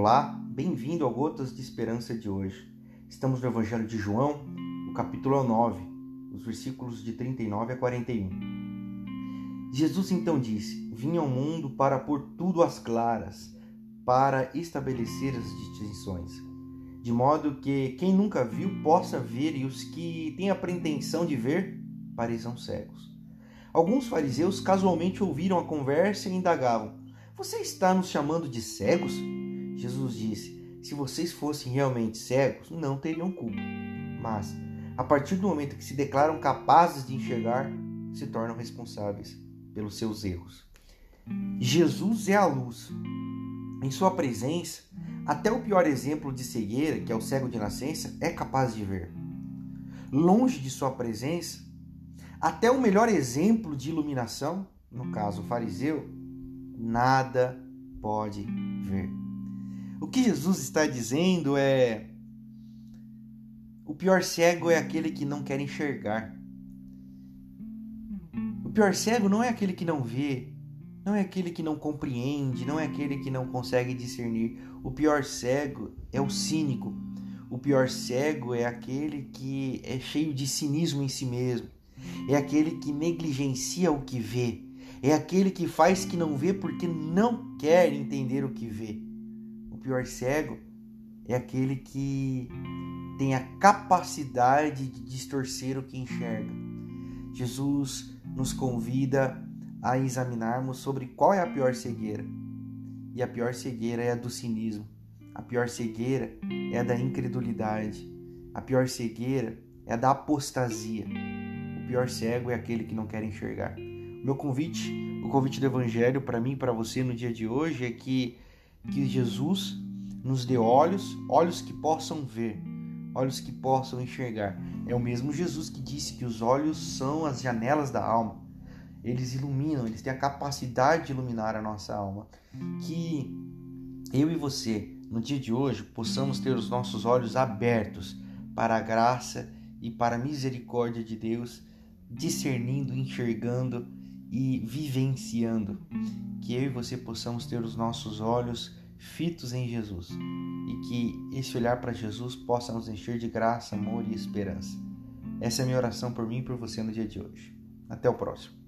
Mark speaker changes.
Speaker 1: Olá, bem-vindo ao Gotas de Esperança de hoje. Estamos no Evangelho de João, no capítulo 9, os versículos de 39 a 41. Jesus então disse: Vim ao mundo para pôr tudo às claras, para estabelecer as distinções, de modo que quem nunca viu possa ver e os que têm a pretensão de ver pareçam cegos. Alguns fariseus casualmente ouviram a conversa e indagavam: Você está nos chamando de cegos? Jesus disse: Se vocês fossem realmente cegos, não teriam culpa. Mas, a partir do momento que se declaram capazes de enxergar, se tornam responsáveis pelos seus erros. Jesus é a luz. Em sua presença, até o pior exemplo de cegueira, que é o cego de nascença, é capaz de ver. Longe de sua presença, até o melhor exemplo de iluminação, no caso o fariseu, nada pode ver. O que Jesus está dizendo é: o pior cego é aquele que não quer enxergar. O pior cego não é aquele que não vê, não é aquele que não compreende, não é aquele que não consegue discernir. O pior cego é o cínico. O pior cego é aquele que é cheio de cinismo em si mesmo. É aquele que negligencia o que vê. É aquele que faz que não vê porque não quer entender o que vê pior cego é aquele que tem a capacidade de distorcer o que enxerga. Jesus nos convida a examinarmos sobre qual é a pior cegueira. E a pior cegueira é a do cinismo. A pior cegueira é a da incredulidade. A pior cegueira é a da apostasia. O pior cego é aquele que não quer enxergar. O meu convite, o convite do evangelho para mim e para você no dia de hoje é que que Jesus nos dê olhos, olhos que possam ver, olhos que possam enxergar. É o mesmo Jesus que disse que os olhos são as janelas da alma. Eles iluminam, eles têm a capacidade de iluminar a nossa alma. Que eu e você, no dia de hoje, possamos ter os nossos olhos abertos para a graça e para a misericórdia de Deus, discernindo, enxergando e vivenciando. Que eu e você possamos ter os nossos olhos fitos em Jesus e que esse olhar para Jesus possa nos encher de graça, amor e esperança. Essa é a minha oração por mim e por você no dia de hoje. Até o próximo.